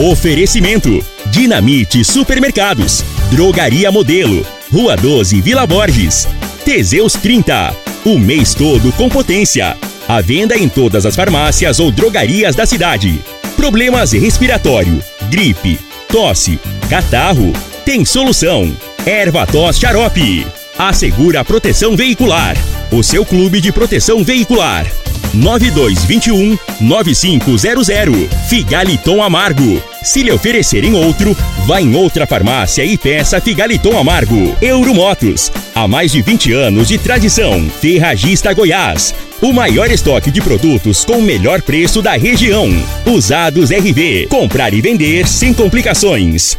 Oferecimento: Dinamite Supermercados, Drogaria Modelo, Rua 12, Vila Borges. Teseus 30, o mês todo com potência. A venda em todas as farmácias ou drogarias da cidade. Problemas respiratório, gripe, tosse, catarro, tem solução. Erva tos xarope. Assegura proteção veicular. O seu clube de proteção veicular. 9221 9500. Figaliton Amargo. Se lhe oferecerem outro, vá em outra farmácia e peça Figaliton Amargo. Euromotos. Há mais de 20 anos de tradição. Ferragista Goiás. O maior estoque de produtos com o melhor preço da região. Usados RV. Comprar e vender sem complicações.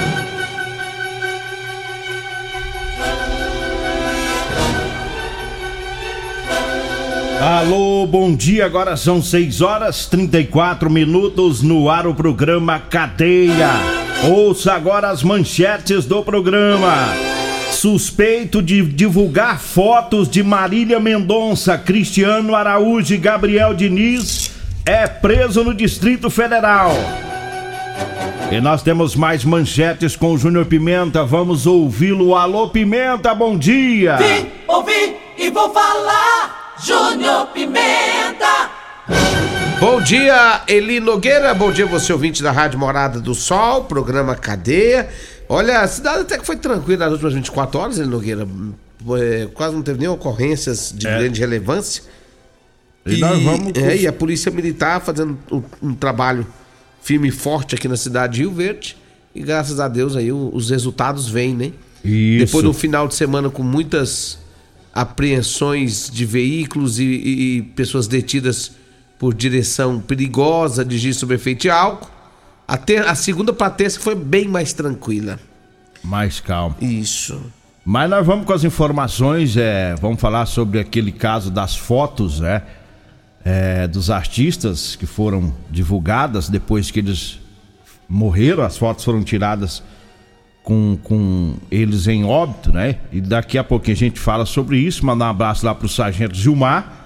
Alô, bom dia. Agora são 6 horas 34 minutos no ar o programa Cadeia. Ouça agora as manchetes do programa. Suspeito de divulgar fotos de Marília Mendonça, Cristiano Araújo e Gabriel Diniz é preso no Distrito Federal. E nós temos mais manchetes com o Júnior Pimenta. Vamos ouvi-lo. Alô, Pimenta, bom dia. Vim, ouvi e vou falar. Júnior Pimenta. Bom dia, Eli Nogueira. Bom dia, você ouvinte da Rádio Morada do Sol, programa Cadeia. Olha, a cidade até que foi tranquila nas últimas 24 horas, Eli Nogueira. É, quase não teve nem ocorrências de É. grande relevância. E nós vamos. é, e a Polícia Militar fazendo um, um trabalho firme e forte aqui na cidade de Rio Verde. E graças a Deus aí o- os resultados vêm, né? Isso. Depois do final de semana com muitas apreensões de veículos e, e- e pessoas detidas por direção perigosa, dirigir sob efeito de álcool, a, ter- a segunda pra terça foi bem mais tranquila. Mais calmo. Isso. Mas nós vamos com as informações, é, vamos falar sobre aquele caso das fotos, né? é, dos artistas que foram divulgadas depois que eles morreram, as fotos foram tiradas com, com eles em óbito, né? E daqui a pouquinho a gente fala sobre isso. Mandar um abraço lá pro Sargento Gilmar.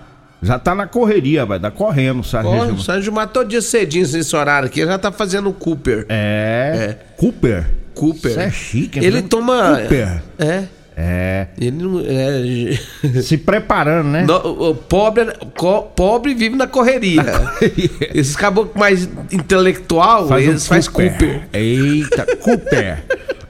Já tá na correria, vai dar correndo, o Sargento o Gilmar. Sérgio Gilmar todo dia cedinho nesse horário aqui, já tá fazendo Cooper. É. Cooper. Cooper. Isso é chique, né? Ele toma. Cooper. É. É. Ele não. É, Se preparando, né? No- o, pobre, co- pobre vive na correria. Esses caboclos mais intelectual, Faz um eles faz Cooper. Eita, Cooper.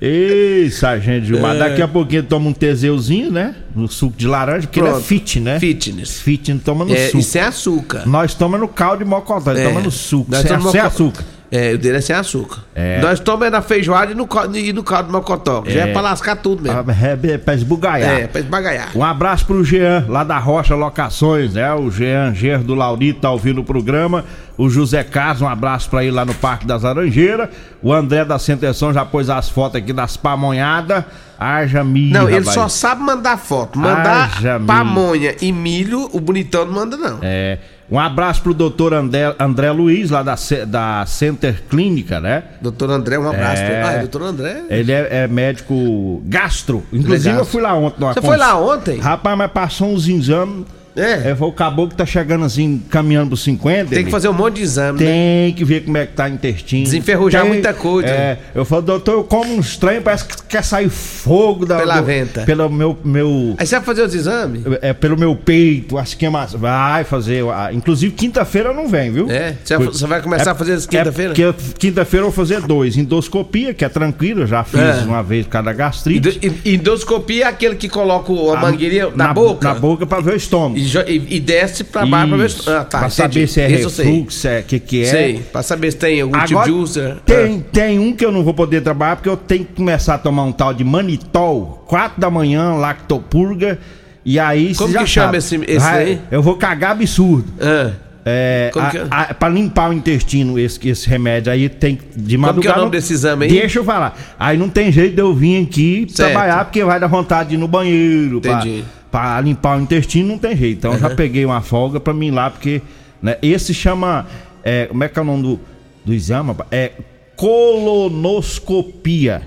Ei, Sargento Gilmar, É. daqui a pouquinho toma um teseuzinho, né? No suco de laranja, porque ele é Pronto. fit, né? Fitness. Fit não toma no É, suco. e sem açúcar. Nós toma no caldo de mocotó, ele É. toma no suco, Nós sem, tomamos sem açúcar. É, o dele é sem açúcar. É. Nós tomamos na feijoada e no, e no caldo de mocotó. que Já é É. pra lascar tudo mesmo. Ah, É, é pra esbugaiar. É, pra esbagaiar. Um abraço pro Jean, lá da Rocha Locações, né? O Jean Ger do Laurito tá ouvindo o programa. O José Carlos, um abraço pra ele lá no Parque das Laranjeiras. O André da Centeção já pôs as fotos aqui das pamonhadas. Haja milho, Não, ele rapaz. só sabe mandar foto. Mandar Haja milho. pamonha e milho, o bonitão não manda, não. É, um abraço pro doutor André, André Luiz, lá da, da Center Clínica, né? Doutor André, um abraço. É. Ah, doutor André. Ele é, é médico gastro. Inclusive, Legal. eu fui lá ontem. Você cons- foi lá ontem? Rapaz, mas passou uns exames. É. É, o caboclo tá chegando assim, caminhando pros 50. Tem que fazer um monte de exame, né? Tem que ver como é que tá o intestino. Desenferrujar Tem- muita coisa. É, eu falo, doutor, eu como um estranho, parece que quer sair fogo da Pela do- venta. Pelo meu, meu Aí você vai fazer os exames? é, pelo meu peito, a esquema. Vai fazer. ah, Inclusive, quinta-feira não vem, viu? É? Você vai- começar a fazer quinta-feira? É porque eu- quinta-feira eu vou fazer dois. Endoscopia, que é tranquilo, eu já fiz É. uma vez cada gastrite. Endoscopia é aquele que coloca a A- mangueirinha na, na boca Na boca pra ver o estômago. E, desce pra baixo pra ver. Ah, tá. pra saber se é refluxo, é o que, que é. Sei. Pra saber se tem algum tipo Agora, de úlcera. tem, tem um que eu não vou poder trabalhar porque eu tenho que começar a tomar um tal de manitol, 4 da manhã, lactopurga. E aí Como que chama sabe. esse- esse Vai- daí? Eu vou cagar absurdo. Ah. É, Como é? a- pra limpar o intestino, esse, esse remédio aí tem que- de madrugada. que é o nome desse exame aí? Deixa eu falar. Aí não tem jeito de eu vir aqui Certo. trabalhar, porque vai dar vontade de ir no banheiro. Entendi. pra limpar o intestino não tem jeito. Então eu já peguei uma folga pra mim ir lá, porque né, esse chama. é, como é que é o nome do, do exame? É colonoscopia.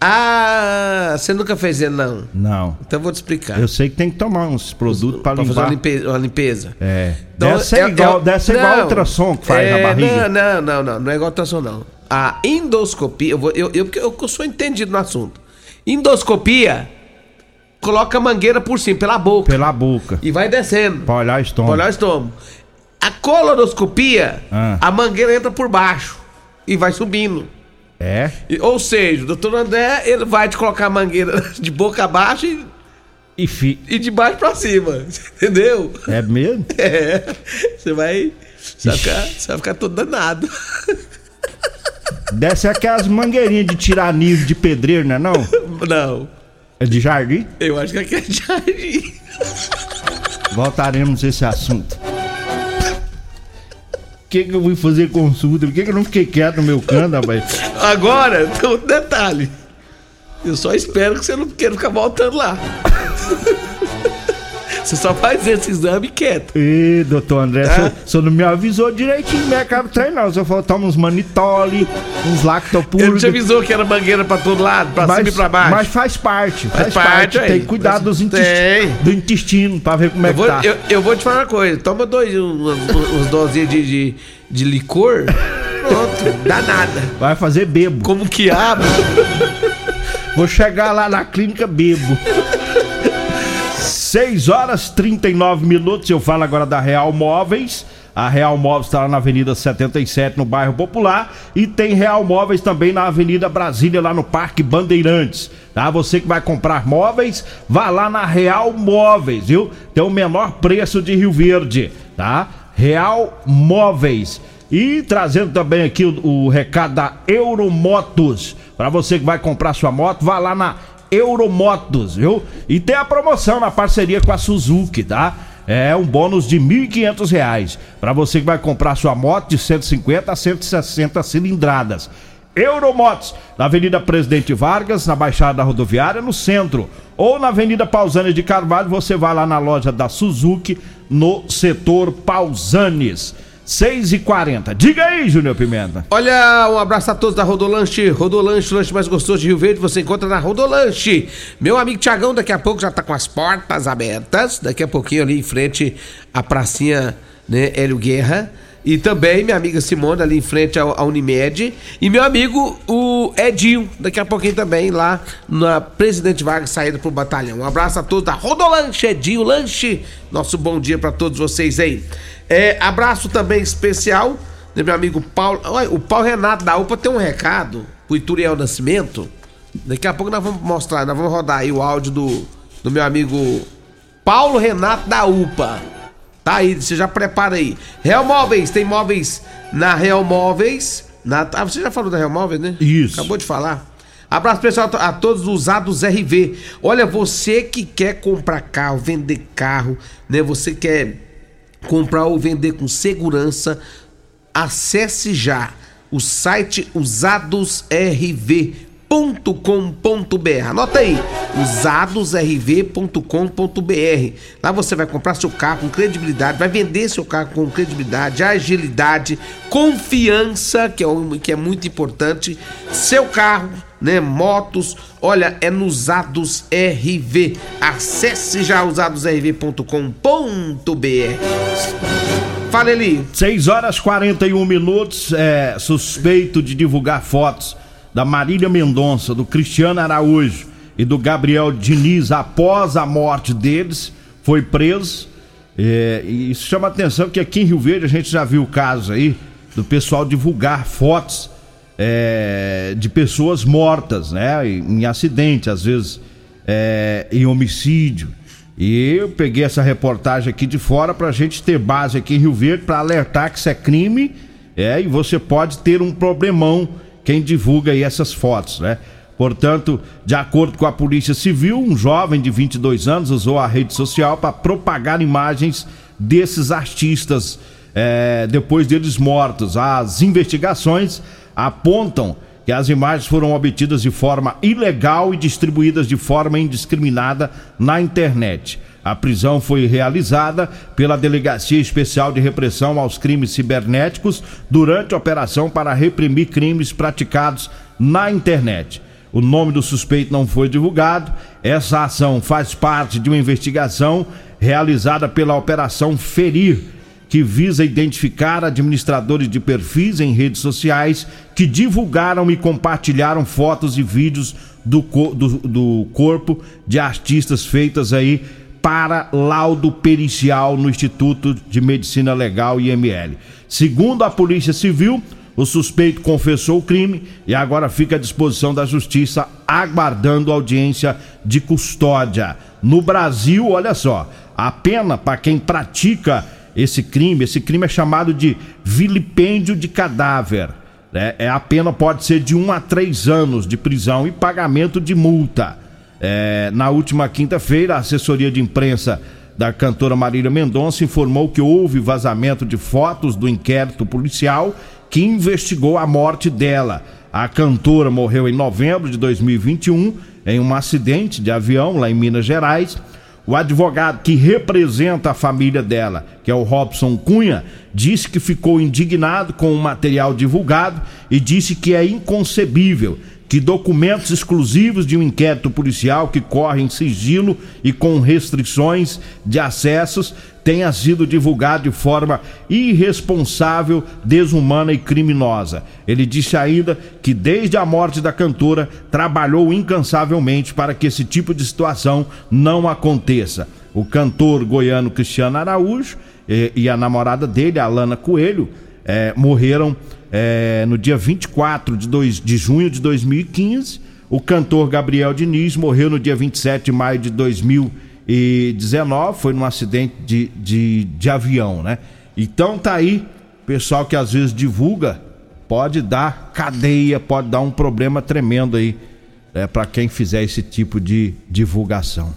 Ah, você nunca fez ele, não? Não. Então eu vou te explicar. Eu sei que tem que tomar uns produtos pra Pra fazer uma limpar. limpeza. Uma limpeza. É. Então, deve ser é- igual, é- deve ser igual não, o ultrassom que faz é, na barriga. Não, não, não, não, não é igual ultrassom, não. A endoscopia, eu, vou, eu, eu, eu, eu sou entendido no assunto. Endoscopia, coloca a mangueira por cima, pela boca. Pela boca. E vai descendo. Pra olhar o Pra estômago. olhar o estômago. A colonoscopia, Ah. a mangueira entra por baixo e vai subindo. É? E- ou seja, o doutor André, ele vai te colocar a mangueira de boca abaixo e, E fi... e de baixo pra cima. Entendeu? É mesmo? É. Você vai. Você vai, ficar, você vai ficar todo danado. Ser aquelas mangueirinhas de tirar nível de pedreiro, né? Não? Não. É de jardim? Eu acho que aqui é jardim. Voltaremos a esse assunto. Por que, que eu fui fazer consulta? Por que, que eu não fiquei quieto no meu canto, rapaz? Agora, tem outro detalhe. Eu só espero que você não queira ficar voltando lá. Você só faz esse exame quieto. Ê, doutor André, É? só, só não me avisou direitinho no mercado treino, não. Só falou, toma uns manitole, uns Ele lactopurga. te avisou que era mangueira pra todo lado, pra cima e pra baixo. Mas faz parte, faz, Faz parte. parte. Tem que cuidar dos Tem. intestinos, do intestino pra ver como é Eu que vou, tá. eu, eu vou te falar uma coisa. Toma dois, uns, uns dosinhos de, de, de licor. Pronto, dá nada. Vai fazer bebo. Como quiabo. Vou chegar lá na clínica bebo. 6 horas 39 minutos. Eu falo agora da Real Móveis. A Real Móveis está lá na Avenida 77, no bairro Popular. E tem Real Móveis também na Avenida Brasília, lá no Parque Bandeirantes. Tá? Você que vai comprar móveis, vá lá na Real Móveis, viu? Tem o menor preço de Rio Verde, tá? Real Móveis. E trazendo também aqui o, o recado da Euromotos. Para você que vai comprar sua moto, vá lá na Euromotos, viu? E tem a promoção na parceria com a Suzuki, tá? É um bônus de 1.500 reais para você que vai comprar sua moto de 150 a 160 cilindradas. Euromotos, na Avenida Presidente Vargas, na Baixada da Rodoviária, no centro. Ou na Avenida Pausanes de Carvalho, você vai lá na loja da Suzuki, no setor Pausanes. 6 e 40 Diga aí, Júnior Pimenta. Olha, um abraço a todos da Rodolanche. Rodolanche, lanche mais gostoso de Rio Verde, você encontra na Rodolanche. Meu amigo Tiagão, daqui a pouco já tá com as portas abertas. Daqui a pouquinho ali em frente à pracinha, né, Hélio Guerra. E também minha amiga Simone ali em frente à Unimed. E meu amigo, o Edinho, daqui a pouquinho também lá na Presidente Vargas, saída pro batalhão. Um abraço a todos da Rodolanche, Edinho Lanche. Nosso bom dia pra todos vocês aí. É, abraço também especial do meu amigo Paulo. Olha, o Paulo Renato da UPA tem um recado pro Ituriel Nascimento. Daqui a pouco nós vamos mostrar, nós vamos rodar aí o áudio do, do meu amigo Paulo Renato da UPA. Tá aí, você já prepara aí. Real Móveis, tem móveis na Real Móveis. Na, ah, você já falou da Real Móveis, né? Isso. Acabou de falar. Abraço pessoal a todos os usados RV. Olha, você que quer comprar carro, vender carro, né? Você quer comprar ou vender com segurança, acesse já o site usadosrv.com.br. Anota aí, usadosrv.com.br. Lá você vai comprar seu carro com credibilidade, vai vender seu carro com credibilidade, agilidade, confiança, que é, um- que é muito importante. Seu carro, né, motos, olha, é no Usados RV. Acesse já usadosrv.com.br. Fala, Eli. 6 horas 41 minutos. É, suspeito de divulgar fotos da Marília Mendonça, do Cristiano Araújo e do Gabriel Diniz após a morte deles, foi preso. É, e isso chama atenção porque aqui em Rio Verde a gente já viu casos aí do pessoal divulgar fotos é, de pessoas mortas, né? Em, em acidente, às vezes é, em homicídio. E eu peguei essa reportagem aqui de fora pra gente ter base aqui em Rio Verde pra alertar que isso é crime, é, e você pode ter um problemão quem divulga aí essas fotos, né? Portanto, de acordo com a Polícia Civil, um jovem de 22 anos usou a rede social para propagar imagens desses artistas é, depois deles mortos. As investigações apontam que as imagens foram obtidas de forma ilegal e distribuídas de forma indiscriminada na internet. A prisão foi realizada pela Delegacia Especial de Repressão aos Crimes Cibernéticos durante a operação para reprimir crimes praticados na internet. O nome do suspeito não foi divulgado. Essa ação faz parte de uma investigação realizada pela Operação Ferir, que visa identificar administradores de perfis em redes sociais que divulgaram e compartilharam fotos e vídeos do, do, do corpo de artistas feitas aí para laudo pericial no Instituto de Medicina Legal IML. Segundo a Polícia Civil, o suspeito confessou o crime e agora fica à disposição da justiça, aguardando audiência de custódia. No Brasil, olha só, a pena para quem pratica esse crime, esse crime é chamado de vilipêndio de cadáver. Né? É, a pena pode ser de um a três anos de prisão e pagamento de multa. É, na última quinta-feira, a assessoria de imprensa da cantora Marília Mendonça informou que houve vazamento de fotos do inquérito policial que investigou a morte dela. A cantora morreu em novembro de 2021 em um acidente de avião lá em Minas Gerais. O advogado que representa a família dela, que é o Robson Cunha, disse que ficou indignado com o material divulgado e disse que é inconcebível que documentos exclusivos de um inquérito policial que corre em sigilo e com restrições de acessos tenha sido divulgado de forma irresponsável, desumana e criminosa. Ele disse ainda que desde a morte da cantora trabalhou incansavelmente para que esse tipo de situação não aconteça. O cantor goiano Cristiano Araújo e, e a namorada dele, Alana Coelho, eh, morreram é, no dia 24 de, dois, de junho de 2015. O cantor Gabriel Diniz morreu no dia 27 de maio de 2019, foi num acidente de, de, de avião, né? Então tá aí, pessoal que às vezes divulga, pode dar cadeia, pode dar um problema tremendo aí é, para quem fizer esse tipo de divulgação.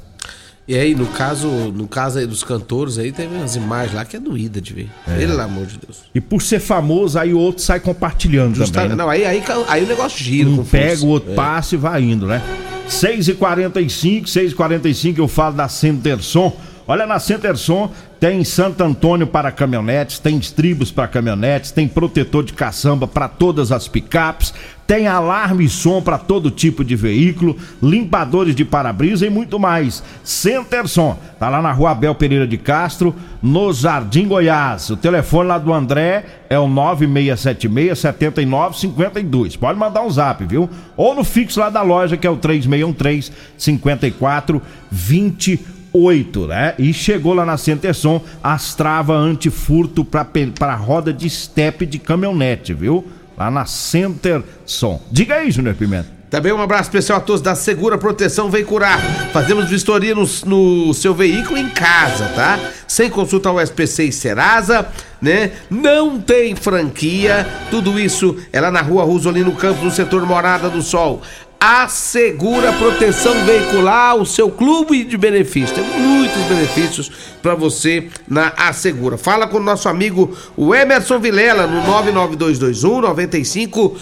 E aí, no caso, no caso aí dos cantores aí, teve umas imagens lá que é doída de ver. É. Pelo amor de Deus. E por ser famoso, aí o outro sai compartilhando Justa, também. Né? Não, aí, aí, aí o negócio gira. Um pega, o outro é. passa e vai indo, né? 6h45, 6h45 eu falo da Centerson. Olha, na Centerson tem Santo Antônio para caminhonetes, tem estribos para caminhonetes, tem protetor de caçamba para todas as picapes, tem alarme e som para todo tipo de veículo, limpadores de para-brisa e muito mais. Centerson, tá lá na rua Abel Pereira de Castro, no Jardim Goiás. O telefone lá do André é o 9676-7952. Pode mandar um zap, viu? Ou no fixo lá da loja, que é o 3613 5428 8, né? E chegou lá na Centerson as travas antifurto para roda de step de caminhonete, viu? Lá na Centerson. Diga aí, Júnior Pimenta. Também um abraço especial a todos da Segura Proteção Veicular. Fazemos vistoria no, no, seu veículo em casa, tá? Sem consulta ao SPC e Serasa, né? Não tem franquia. Tudo isso é lá na rua Rosolino Campos, no setor Morada do Sol. Assegura Proteção Veicular, o seu clube de benefícios. Tem muitos benefícios para você na Assegura. Fala com o nosso amigo o Emerson Vilela no 99221 9500.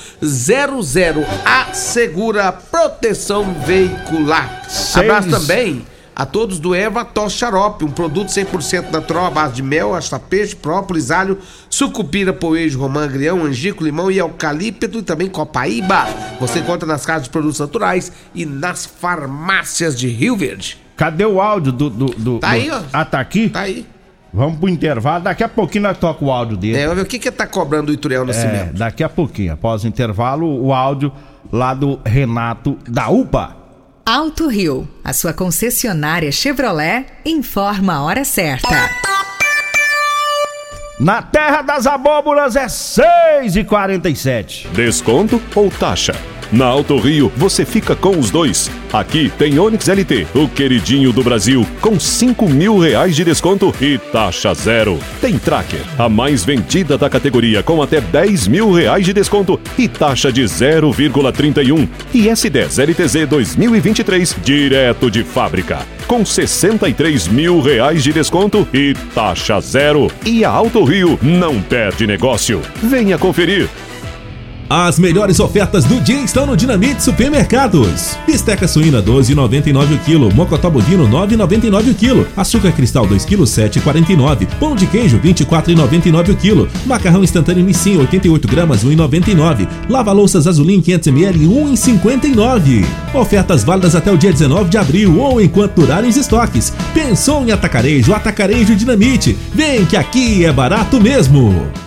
Assegura Proteção Veicular. Seis. Abraço também a todos do Eva Tos Xarope, um produto 100% natural à base de mel, peixe, própolis, alho, sucupira, poejo, romã, agrião, angico, limão e eucalipto e também copaíba. Você encontra nas casas de produtos naturais e nas farmácias de Rio Verde. Cadê o áudio do... do, do tá aí, ó. Ah, tá aqui? Tá aí. Vamos pro intervalo, daqui a pouquinho nós toca o áudio dele. É, vamos ver o que que tá cobrando o Ituriel Nascimento. É, daqui a pouquinho, após o intervalo, o áudio lá do Renato da UPA. Alto Rio, a sua concessionária Chevrolet, informa a hora certa. Na terra das abóboras é 6 e 47 Desconto ou taxa? Na Auto Rio você fica com os dois. Aqui tem Onix LT, o queridinho do Brasil, com 5 mil reais de desconto e taxa zero. Tem Tracker, a mais vendida da categoria, com até 10 mil reais de desconto e taxa de 0,31. E S10 LTZ 2023, direto de fábrica, com 63 mil reais de desconto e taxa zero. E a Auto Rio não perde negócio. Venha conferir. As melhores ofertas do dia estão no Dinamite Supermercados. Bisteca suína 12,99 o quilo, mocotó bovino 9,99 o quilo, açúcar cristal 2 kg 7,49, pão de queijo 24,99 o quilo, macarrão instantâneo Nissin 88 gramas 1,99, lava louças Azulim 500 ml 1,59. Ofertas válidas até o dia 19 de abril ou enquanto durarem os estoques. Pensou em atacarejo? Atacarejo Dinamite. Vem que aqui é barato mesmo.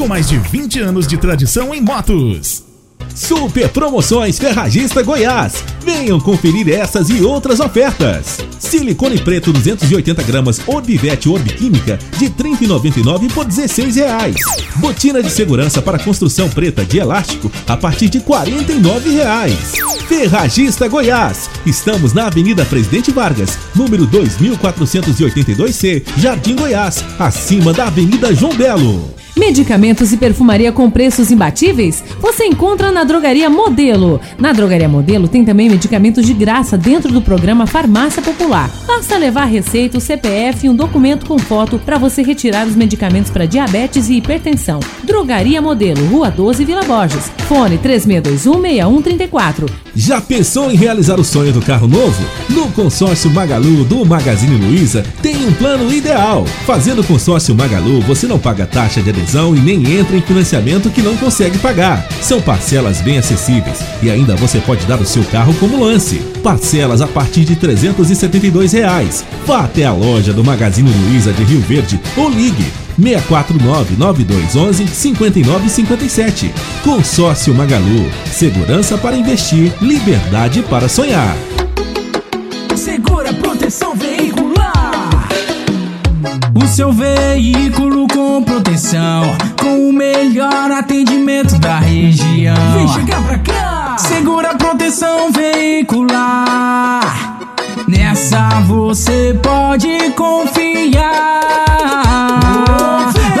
com mais de 20 anos de tradição em motos. Super Promoções Ferragista Goiás. Venham conferir essas e outras ofertas. Silicone preto 280 gramas Orbivete Orbiquímica de R$ 30,99 por 16 reais. Botina de segurança para construção preta de elástico a partir de 49 reais. Ferragista Goiás. Estamos na Avenida Presidente Vargas, número 2482C, Jardim Goiás, acima da Avenida João Belo. Medicamentos e perfumaria com preços imbatíveis? Você encontra na Drogaria Modelo. Na Drogaria Modelo tem também medicamentos de graça dentro do programa Farmácia Popular. Basta levar receita, o CPF e um documento com foto para você retirar os medicamentos para diabetes e hipertensão. Drogaria Modelo, Rua 12, Vila Borges. Fone 36216134. Já pensou em realizar o sonho do carro novo? No consórcio Magalu do Magazine Luiza tem um plano ideal. Fazendo consórcio Magalu, você não paga taxa de adesão e nem entra em financiamento que não consegue pagar. São parcelas bem acessíveis e ainda você pode dar o seu carro como lance. Parcelas a partir de 372 reais. Vá até a loja do Magazine Luiza de Rio Verde ou ligue 649-9211-5957. Consórcio Magalu. Segurança para investir, liberdade para sonhar. Segura proteção veicular. Seu veículo com proteção, com o melhor atendimento da região. Vem chegar pra cá. Segura proteção veicular. Nessa você pode confiar.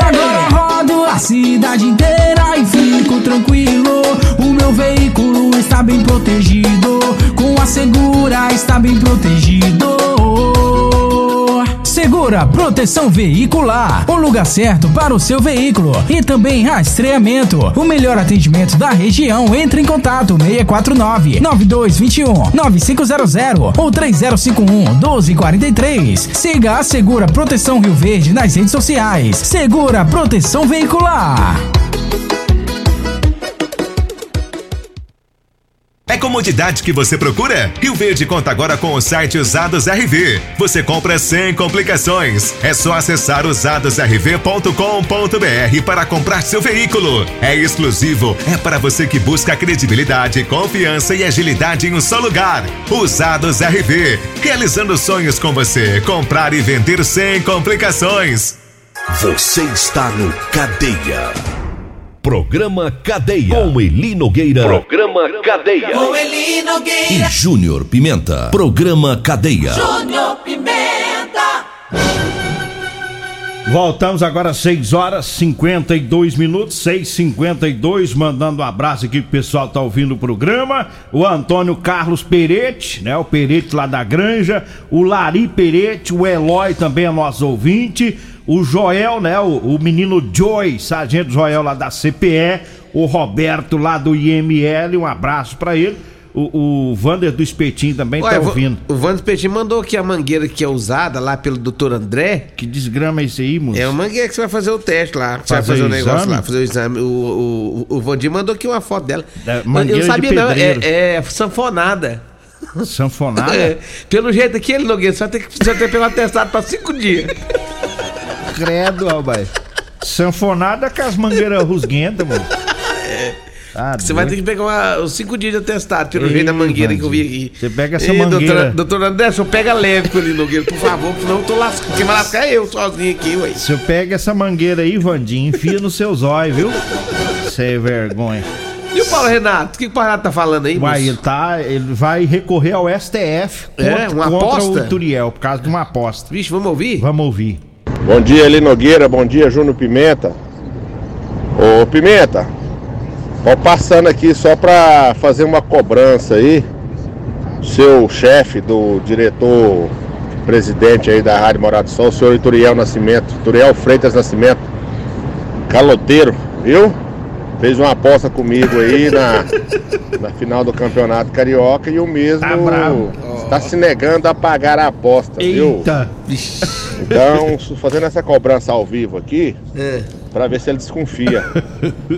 Agora rodo a cidade inteira e fico tranquilo. O meu veículo está bem protegido. Com a segura está bem protegido. Segura Proteção Veicular, o lugar certo para o seu veículo e também rastreamento. O melhor atendimento da região. Entre em contato 649 9221 9500 ou 3051 1243. Siga a Segura Proteção Rio Verde nas redes sociais. Segura Proteção Veicular. Comodidade que você procura? Rio Verde conta agora com o site Usados RV. Você compra sem complicações. É só acessar usadosrv.com.br para comprar seu veículo. É exclusivo, é para você que busca credibilidade, confiança e agilidade em um só lugar. Usados RV, realizando sonhos com você. Comprar e vender sem complicações. Você está no Cadeia. Programa Cadeia. Com Eli Nogueira. Programa Cadeia. Com Eli Nogueira. E Júnior Pimenta. Programa Cadeia. Júnior Pimenta. Voltamos agora às 6 horas 52 minutos, 6:52, mandando um abraço aqui pro pessoal que tá ouvindo o programa. O Antônio Carlos Perete, né? O Perete lá da Granja, o Lari Perete, o Eloy também é nosso ouvinte, o Joel, né? O, o menino Joy, sargento Joel lá da CPE, o Roberto lá do IML, um abraço para ele. o, o Vander do Espetinho também Ué, tá ouvindo. O Vander Espetinho mandou que a mangueira que é usada lá pelo Dr. André. Que desgrama é esse aí, moço? É uma mangueira que você vai fazer o teste lá. que Você vai Fazer fazer o o negócio exame? lá, fazer o exame. O, o, o Vandir mandou aqui uma foto dela. Da Eu mangueira não de sabia, não. pedreiro. É, é sanfonada. Sanfonada? É, pelo jeito aqui, ele Nogueira, você vai ter que, vai ter que um atestado pra cinco dias. Credo, rapaz. Sanfonada com as mangueiras rusguentas, mano. Tá Você vai ter doido. que pegar uma- os cinco dias de atestado, pelo Ei, jeito da mangueira que eu vi aqui. você pega essa Ei, mangueira- Doutora, doutora André, só pega leve com ele, Nogueira, por favor, senão eu tô lascando. Quem vai lascar é eu sozinho aqui, ué. Você pega essa mangueira aí, Vandinho, enfia nos seus olhos, viu? Sem vergonha. E o Paulo Renato? O que, o Paulo Renato tá falando aí, Uai, ele, tá, ele vai recorrer ao STF É, uma contra aposta? o Ituriel, por causa de uma aposta. Vixe, vamos ouvir? Vamos ouvir. Bom dia, Eli Nogueira. Bom dia, Júnior Pimenta. Ô, Pimenta, ó, passando aqui só pra fazer uma cobrança aí. Seu chefe do diretor presidente aí da Rádio Morado do Sol, o senhor Ituriel Nascimento, Ituriel Freitas Nascimento, caloteiro, viu? Fez uma aposta comigo aí na, na final do Campeonato Carioca e o mesmo Tá bravo. Está se negando a pagar a aposta, viu? Eita! Então, su- fazendo essa cobrança ao vivo aqui, É. pra ver se ele desconfia.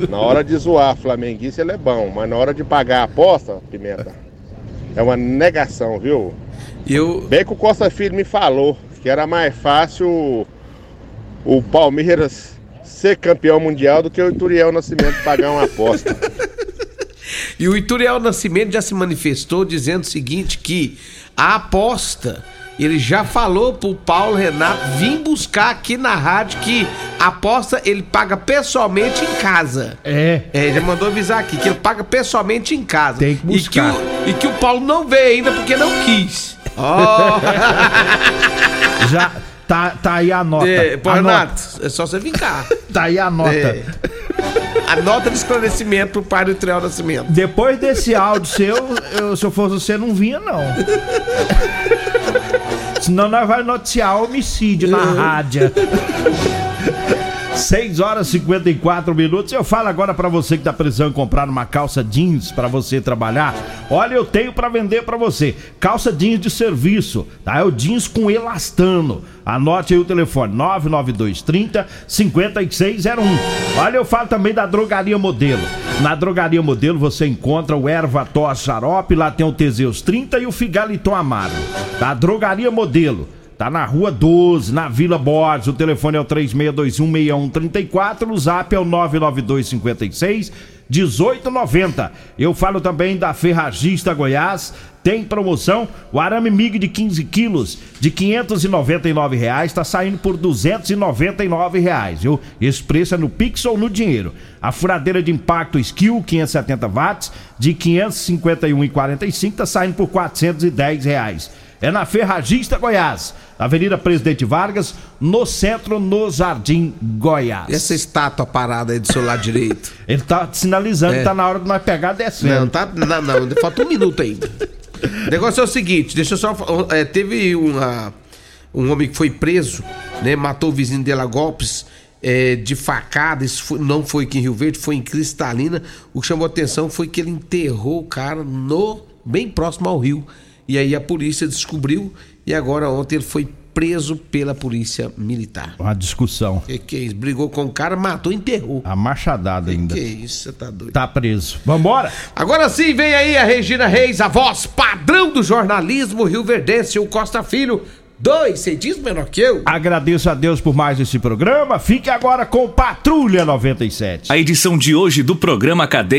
Na hora de zoar flamenguista ele é bom, mas na hora de pagar a aposta, Pimenta, é uma negação, viu? Eu... Bem que o Costa Filho me falou que era mais fácil o Palmeiras ser campeão mundial do que o Ituriel Nascimento pagar uma aposta. E o Ituriel Nascimento já se manifestou dizendo o seguinte, que a aposta, ele já falou pro Paulo Renato vir buscar aqui na rádio que a aposta ele paga pessoalmente em casa. É. É, já mandou avisar aqui, que ele paga pessoalmente em casa. Tem que E que, buscar. o, e que o Paulo não veio ainda porque não quis. Ó. Já tá, tá aí a nota. É, nota. Renato, é só você vir cá. Tá aí a nota. É. A nota de esclarecimento pro pai do Ituriel Nascimento. Depois desse áudio seu, eu, se eu fosse você, não vinha, não. Senão nós vamos noticiar homicídio na rádio. 6 horas e 54 minutos. Eu falo agora pra você que tá precisando comprar uma calça jeans pra você trabalhar. Olha, eu tenho pra vender pra você. Calça jeans de serviço, tá? É o jeans com elastano. Anote aí o telefone 99230 5601. Olha, eu falo também da Drogaria Modelo. Na Drogaria Modelo você encontra o Erva Tos Xarope, lá tem o Teseus 30 e o Figaliton Amargo. Da Drogaria Modelo. Tá na rua 12, na Vila Borges. O telefone é o 36216134. O zap é o 99256 1890. Eu falo também da Ferragista Goiás. Tem promoção. O arame MIG de 15 quilos de 599 reais está saindo por 299 reais, viu? Esse preço é no Pix ou no dinheiro. A furadeira de impacto Skill 570 watts de R$ 551,45 está saindo por 410 reais é na Ferragista Goiás, Avenida Presidente Vargas, no centro, no Jardim Goiás. Essa estátua parada aí do seu lado direito? Ele tá sinalizando É. que tá na hora de nós pegar descendo. Não, tá, não, não, falta um minuto ainda. O negócio é o seguinte, deixa eu só. é, teve uma, um homem que foi preso, né? Matou o vizinho dele a golpes é, de facada. Isso foi- não foi aqui em Rio Verde, foi em Cristalina. O que chamou a atenção foi que ele enterrou o cara no bem próximo ao rio. E aí a polícia descobriu e agora ontem ele foi preso pela polícia militar. Uma discussão. Que que é isso? Brigou com o cara, matou, enterrou. A machadada ainda. Que isso, você tá doido. Tá preso. Vambora? Agora sim, vem aí a Regina Reis, a voz padrão do jornalismo Rio Verdense, o Costa Filho, dois centímetros menor que eu. Agradeço a Deus por mais esse programa. Fique agora com Patrulha 97. A edição de hoje do programa Cadeia